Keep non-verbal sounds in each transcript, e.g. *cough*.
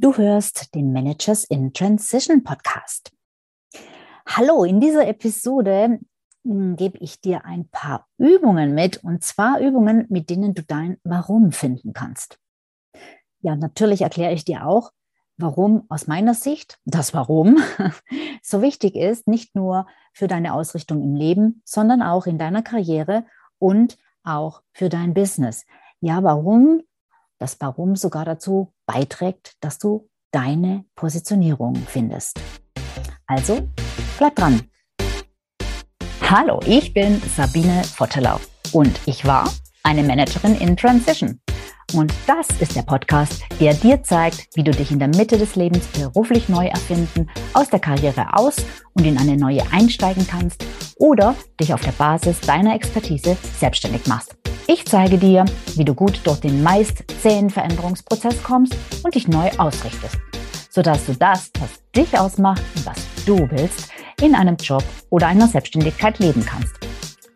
Du hörst den Managers in Transition Podcast. Hallo, in dieser Episode hm, gebe ich dir ein paar Übungen mit und zwar Übungen, mit denen du dein Warum finden kannst. Ja, natürlich erkläre ich dir auch, warum aus meiner Sicht das Warum *laughs* so wichtig ist, nicht nur für deine Ausrichtung im Leben, sondern auch in deiner Karriere und auch für dein Business. Ja, warum das Warum sogar dazu beiträgt, dass du deine Positionierung findest. Also, bleib dran. Hallo, ich bin Sabine Vottelau und ich war eine Managerin in Transition. Und das ist der Podcast, der dir zeigt, wie du dich in der Mitte des Lebens beruflich neu erfinden, aus der Karriere aus und in eine neue einsteigen kannst oder dich auf der Basis deiner Expertise selbstständig machst. Ich zeige dir, wie du gut durch den meist zähen Veränderungsprozess kommst und dich neu ausrichtest, sodass du das, was dich ausmacht und was du willst, in einem Job oder einer Selbstständigkeit leben kannst.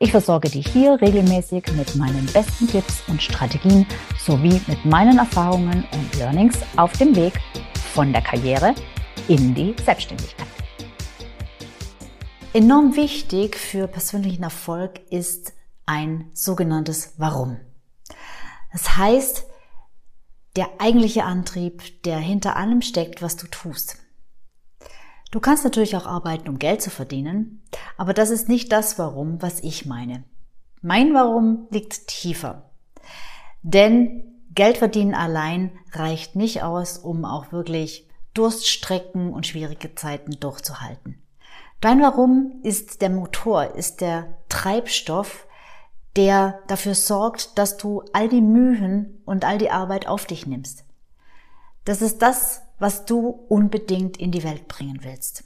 Ich versorge dich hier regelmäßig mit meinen besten Tipps und Strategien sowie mit meinen Erfahrungen und Learnings auf dem Weg von der Karriere in die Selbstständigkeit. Enorm wichtig für persönlichen Erfolg ist ein sogenanntes Warum. Das heißt, der eigentliche Antrieb, der hinter allem steckt, was du tust. Du kannst natürlich auch arbeiten, um Geld zu verdienen, aber das ist nicht das Warum, was ich meine. Mein Warum liegt tiefer. Denn Geld verdienen allein reicht nicht aus, um auch wirklich Durststrecken und schwierige Zeiten durchzuhalten. Dein Warum ist der Motor, ist der Treibstoff, der dafür sorgt, dass du all die Mühen und all die Arbeit auf dich nimmst. Das ist das, was du unbedingt in die Welt bringen willst.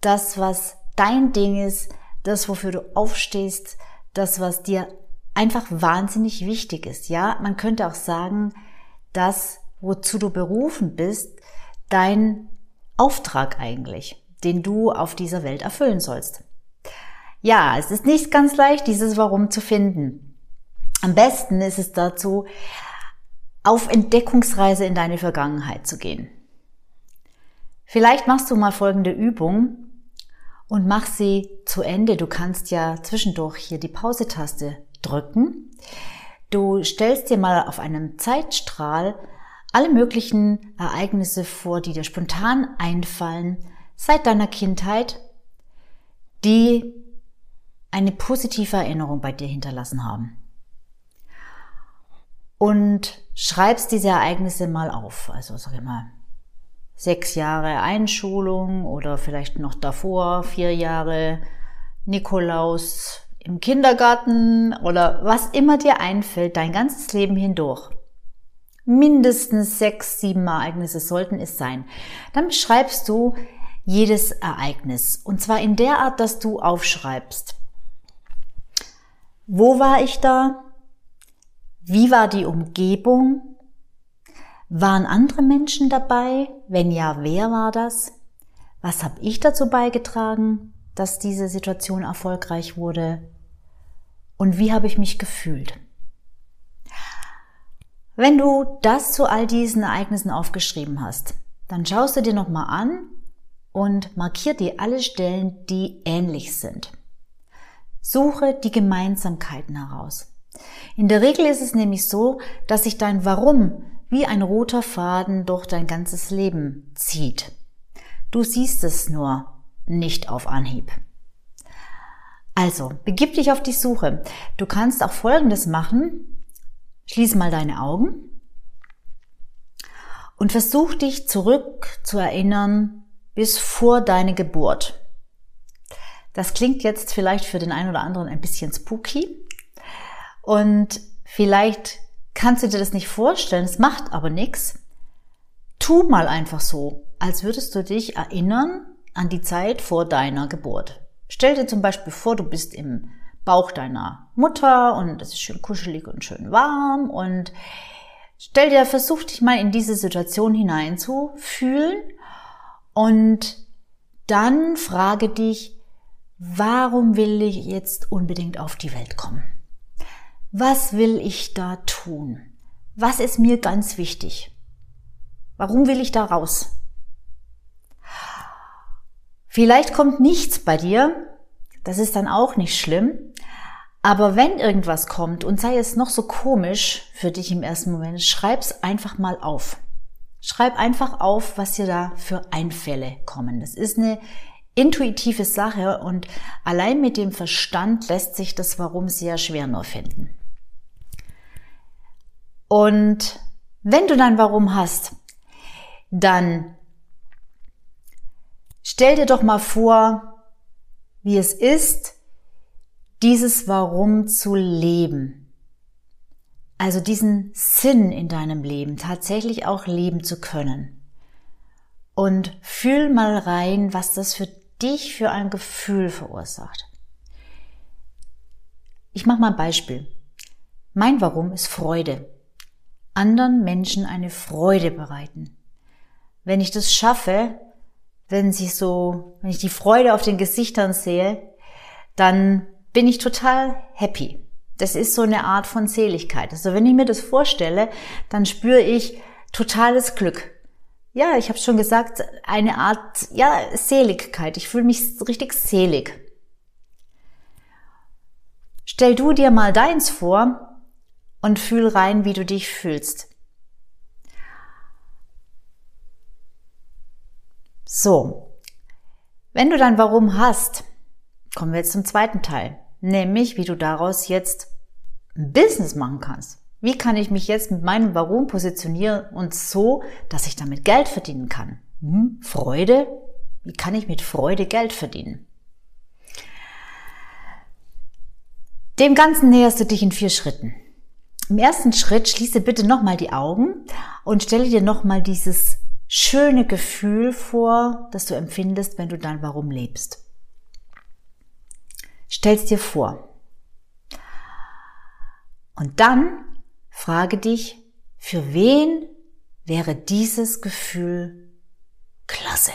Das, was dein Ding ist, das, wofür du aufstehst, das, was dir einfach wahnsinnig wichtig ist. Ja, man könnte auch sagen, das, wozu du berufen bist, dein Auftrag eigentlich, den du auf dieser Welt erfüllen sollst. Ja, es ist nicht ganz leicht, dieses Warum zu finden. Am besten ist es dazu, auf Entdeckungsreise in deine Vergangenheit zu gehen. Vielleicht machst du mal folgende Übung und mach sie zu Ende. Du kannst ja zwischendurch hier die Pause-Taste drücken. Du stellst dir mal auf einem Zeitstrahl alle möglichen Ereignisse vor, die dir spontan einfallen seit deiner Kindheit, die eine positive Erinnerung bei dir hinterlassen haben. Und schreibst diese Ereignisse mal auf. Also sag ich mal, sechs Jahre Einschulung oder vielleicht noch davor, vier Jahre Nikolaus im Kindergarten oder was immer dir einfällt, dein ganzes Leben hindurch. Mindestens sechs, sieben Ereignisse sollten es sein. Dann beschreibst du jedes Ereignis. Und zwar in der Art, dass du aufschreibst. Wo war ich da? Wie war die Umgebung? Waren andere Menschen dabei? Wenn ja, wer war das? Was habe ich dazu beigetragen, dass diese Situation erfolgreich wurde? Und wie habe ich mich gefühlt? Wenn du das zu all diesen Ereignissen aufgeschrieben hast, dann schaust du dir nochmal an und markier dir alle Stellen, die ähnlich sind. Suche die Gemeinsamkeiten heraus. In der Regel ist es nämlich so, dass sich dein Warum wie ein roter Faden durch dein ganzes Leben zieht. Du siehst es nur nicht auf Anhieb. Also, begib dich auf die Suche. Du kannst auch Folgendes machen. Schließ mal deine Augen und versuch dich zurück zu erinnern bis vor deine Geburt. Das klingt jetzt vielleicht für den einen oder anderen ein bisschen spooky. Und vielleicht kannst du dir das nicht vorstellen, es macht aber nichts. Tu mal einfach so, als würdest du dich erinnern an die Zeit vor deiner Geburt. Stell dir zum Beispiel vor, du bist im Bauch deiner Mutter und es ist schön kuschelig und schön warm und stell dir, versuch dich mal in diese Situation hineinzufühlen und dann frage dich, warum will ich jetzt unbedingt auf die Welt kommen? Was will ich da tun? Was ist mir ganz wichtig? Warum will ich da raus? Vielleicht kommt nichts bei dir, das ist dann auch nicht schlimm. Aber wenn irgendwas kommt und sei es noch so komisch für dich im ersten Moment, schreib's einfach mal auf. Schreib einfach auf, was dir da für Einfälle kommen. Das ist eine intuitive Sache und allein mit dem Verstand lässt sich das Warum sehr schwer nur finden. Und wenn du dann Warum hast, dann stell dir doch mal vor, wie es ist, dieses Warum zu leben. Also diesen Sinn in deinem Leben tatsächlich auch leben zu können. Und fühl mal rein, was das für dich für ein Gefühl verursacht. Ich mache mal ein Beispiel. Mein Warum ist Freude. Anderen Menschen eine Freude bereiten. Wenn ich das schaffe, wenn sie so, wenn ich die Freude auf den Gesichtern sehe, dann bin ich total happy. Das ist so eine Art von Seligkeit. Also wenn ich mir das vorstelle, dann spüre ich totales Glück. Ja, ich habe schon gesagt, eine Art ja Seligkeit. Ich fühle mich richtig selig. Stell du dir mal deins vor und fühl rein, wie du dich fühlst. So, wenn du dann Warum hast, kommen wir jetzt zum zweiten Teil nämlich wie du daraus jetzt ein Business machen kannst. Wie kann ich mich jetzt mit meinem Warum positionieren und so, dass ich damit Geld verdienen kann? Hm? Freude? Wie kann ich mit Freude Geld verdienen? Dem Ganzen näherst du dich in vier Schritten. Im ersten Schritt schließe bitte nochmal die Augen und stelle dir nochmal dieses schöne Gefühl vor, das du empfindest, wenn du dein Warum lebst. Stell's dir vor. Und dann frage dich, für wen wäre dieses Gefühl klasse?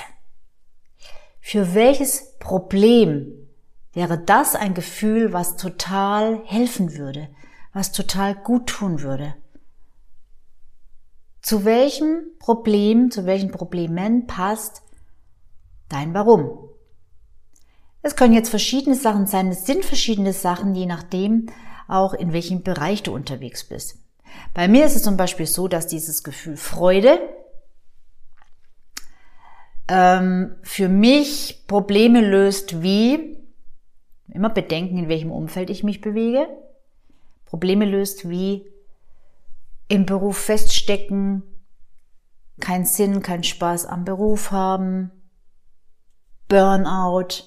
Für welches Problem wäre das ein Gefühl, was total helfen würde, was total gut tun würde? Zu welchem Problem, zu welchen Problemen passt dein Warum? Es können jetzt verschiedene Sachen sein, es sind verschiedene Sachen, je nachdem auch in welchem Bereich du unterwegs bist. Bei mir ist es zum Beispiel so, dass dieses Gefühl Freude ähm, für mich Probleme löst wie, immer bedenken, in welchem Umfeld ich mich bewege, Probleme löst wie im Beruf feststecken, keinen Sinn, keinen Spaß am Beruf haben, Burnout,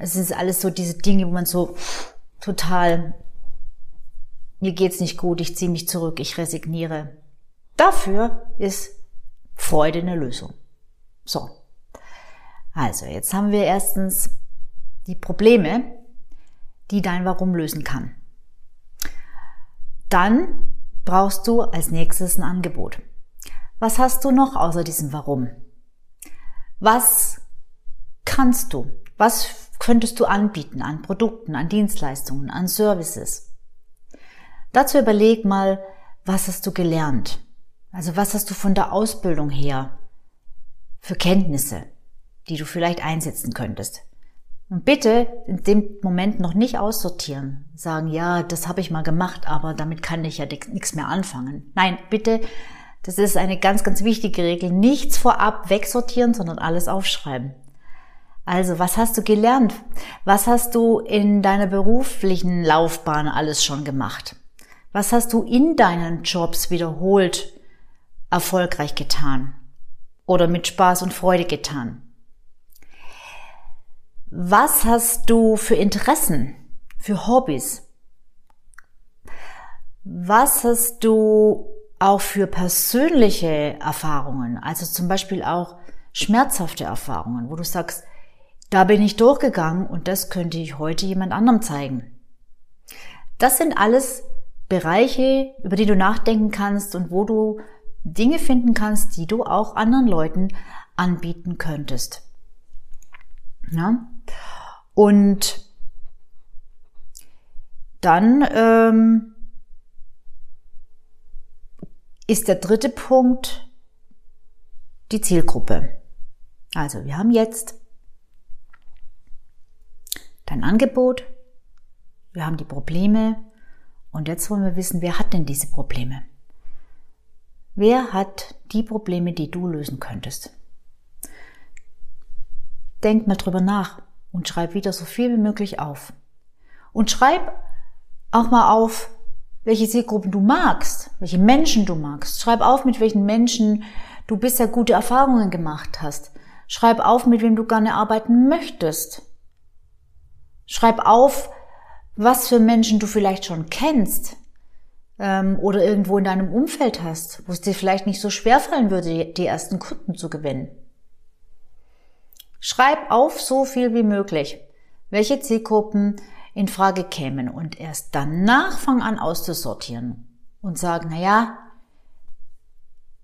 es ist alles so diese Dinge, wo man so total, mir geht's nicht gut, ich ziehe mich zurück, ich resigniere. Dafür ist Freude eine Lösung. So. Also, jetzt haben wir erstens die Probleme, die dein Warum lösen kann. Dann brauchst du als nächstes ein Angebot. Was hast du noch außer diesem Warum? Was kannst du? Was könntest du anbieten an Produkten, an Dienstleistungen, an Services? Dazu überleg mal, was hast du gelernt? Also was hast du von der Ausbildung her für Kenntnisse, die du vielleicht einsetzen könntest? Und bitte in dem Moment noch nicht aussortieren. Sagen, ja, das habe ich mal gemacht, aber damit kann ich ja nichts mehr anfangen. Nein, bitte, das ist eine ganz, ganz wichtige Regel. Nichts vorab wegsortieren, sondern alles aufschreiben. Also, was hast du gelernt? Was hast du in deiner beruflichen Laufbahn alles schon gemacht? Was hast du in deinen Jobs wiederholt erfolgreich getan? Oder mit Spaß und Freude getan? Was hast du für Interessen, für Hobbys? Was hast du auch für persönliche Erfahrungen, also zum Beispiel auch schmerzhafte Erfahrungen, wo du sagst, da bin ich durchgegangen und das könnte ich heute jemand anderem zeigen. Das sind alles Bereiche, über die du nachdenken kannst und wo du Dinge finden kannst, die du auch anderen Leuten anbieten könntest. Ja? Und dann ähm, ist der dritte Punkt die Zielgruppe. Also wir haben jetzt dein Angebot, wir haben die Probleme und jetzt wollen wir wissen, wer hat denn diese Probleme? Wer hat die Probleme, die du lösen könntest? Denk mal drüber nach und schreib wieder so viel wie möglich auf. Und schreib auch mal auf, welche Zielgruppen du magst, welche Menschen du magst. Schreib auf, mit welchen Menschen du bisher gute Erfahrungen gemacht hast. Schreib auf, mit wem du gerne arbeiten möchtest. Schreib auf, was für Menschen du vielleicht schon kennst ähm, oder irgendwo in deinem Umfeld hast, wo es dir vielleicht nicht so schwer fallen würde, die ersten Kunden zu gewinnen. Schreib auf so viel wie möglich, welche Zielgruppen in Frage kämen und erst danach fang an auszusortieren und sagen, na ja,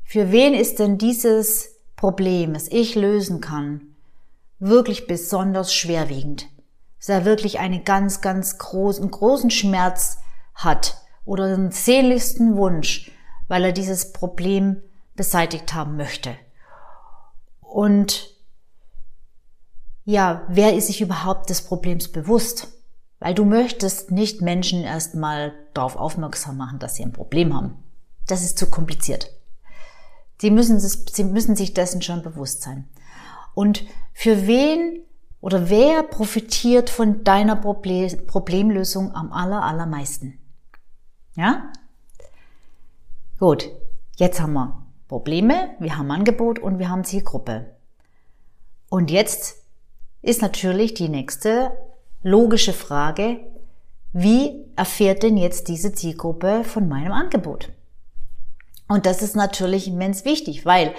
für wen ist denn dieses Problem, das ich lösen kann, wirklich besonders schwerwiegend? Dass er wirklich einen ganz, ganz großen, großen Schmerz hat oder einen sehnlichsten Wunsch, weil er dieses Problem beseitigt haben möchte. Und ja, wer ist sich überhaupt des Problems bewusst? Weil du möchtest nicht Menschen erstmal darauf aufmerksam machen, dass sie ein Problem haben. Das ist zu kompliziert. Sie müssen, sie müssen sich dessen schon bewusst sein. Und für wen oder wer profitiert von deiner Problemlösung am aller, allermeisten? Ja? Gut. Jetzt haben wir Probleme, wir haben Angebot und wir haben Zielgruppe. Und jetzt ist natürlich die nächste logische Frage, wie erfährt denn jetzt diese Zielgruppe von meinem Angebot? Und das ist natürlich immens wichtig, weil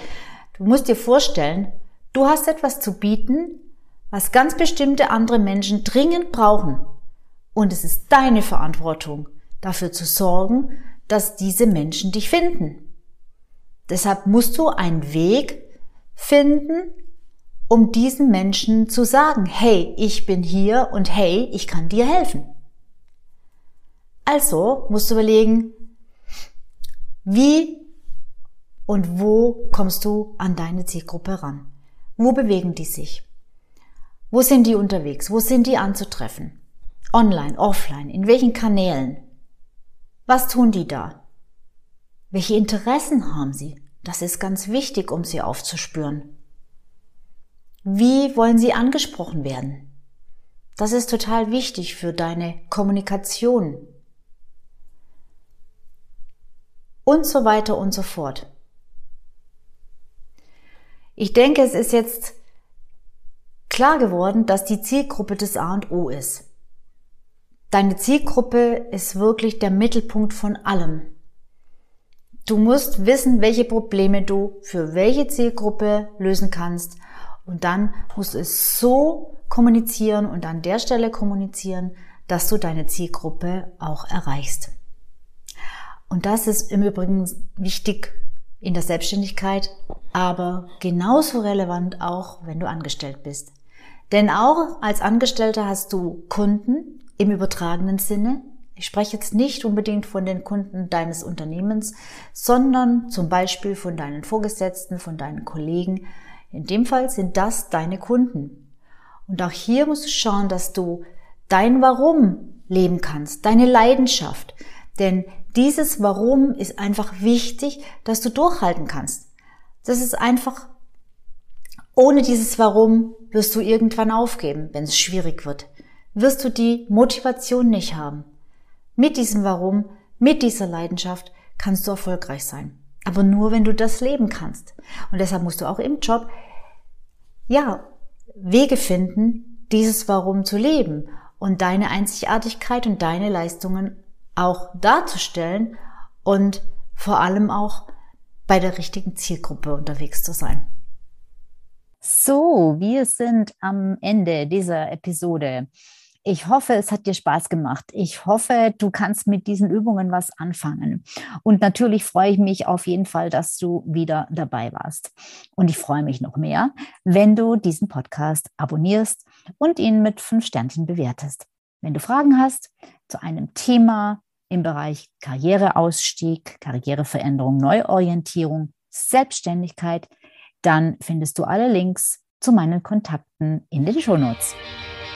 du musst dir vorstellen, du hast etwas zu bieten, was ganz bestimmte andere Menschen dringend brauchen. Und es ist deine Verantwortung, dafür zu sorgen, dass diese Menschen dich finden. Deshalb musst du einen Weg finden, um diesen Menschen zu sagen, hey, ich bin hier und hey, ich kann dir helfen. Also musst du überlegen, wie und wo kommst du an deine Zielgruppe ran? Wo bewegen die sich? Wo sind die unterwegs? Wo sind die anzutreffen? Online, offline, in welchen Kanälen? Was tun die da? Welche Interessen haben sie? Das ist ganz wichtig, um sie aufzuspüren. Wie wollen sie angesprochen werden? Das ist total wichtig für deine Kommunikation. Und so weiter und so fort. Ich denke, es ist jetzt klar geworden, dass die Zielgruppe das A und O ist. Deine Zielgruppe ist wirklich der Mittelpunkt von allem. Du musst wissen, welche Probleme du für welche Zielgruppe lösen kannst und dann musst du es so kommunizieren und an der Stelle kommunizieren, dass du deine Zielgruppe auch erreichst. Und das ist im Übrigen wichtig in der Selbstständigkeit, aber genauso relevant auch, wenn du angestellt bist. Denn auch als Angestellter hast du Kunden im übertragenen Sinne. Ich spreche jetzt nicht unbedingt von den Kunden deines Unternehmens, sondern zum Beispiel von deinen Vorgesetzten, von deinen Kollegen. In dem Fall sind das deine Kunden. Und auch hier musst du schauen, dass du dein Warum leben kannst, deine Leidenschaft. Denn dieses Warum ist einfach wichtig, dass du durchhalten kannst. Das ist einfach ohne dieses Warum wirst du irgendwann aufgeben, wenn es schwierig wird. Wirst du die Motivation nicht haben. Mit diesem Warum, mit dieser Leidenschaft kannst du erfolgreich sein. Aber nur, wenn du das leben kannst. Und deshalb musst du auch im Job, ja, Wege finden, dieses Warum zu leben und deine Einzigartigkeit und deine Leistungen auch darzustellen und vor allem auch bei der richtigen Zielgruppe unterwegs zu sein. So, wir sind am Ende dieser Episode. Ich hoffe, es hat dir Spaß gemacht. Ich hoffe, du kannst mit diesen Übungen was anfangen. Und natürlich freue ich mich auf jeden Fall, dass du wieder dabei warst. Und ich freue mich noch mehr, wenn du diesen Podcast abonnierst und ihn mit fünf Sternchen bewertest. Wenn du Fragen hast zu einem Thema im Bereich Karriereausstieg, Karriereveränderung, Neuorientierung, Selbstständigkeit, dann findest du alle Links zu meinen Kontakten in den Shownotes. Notes.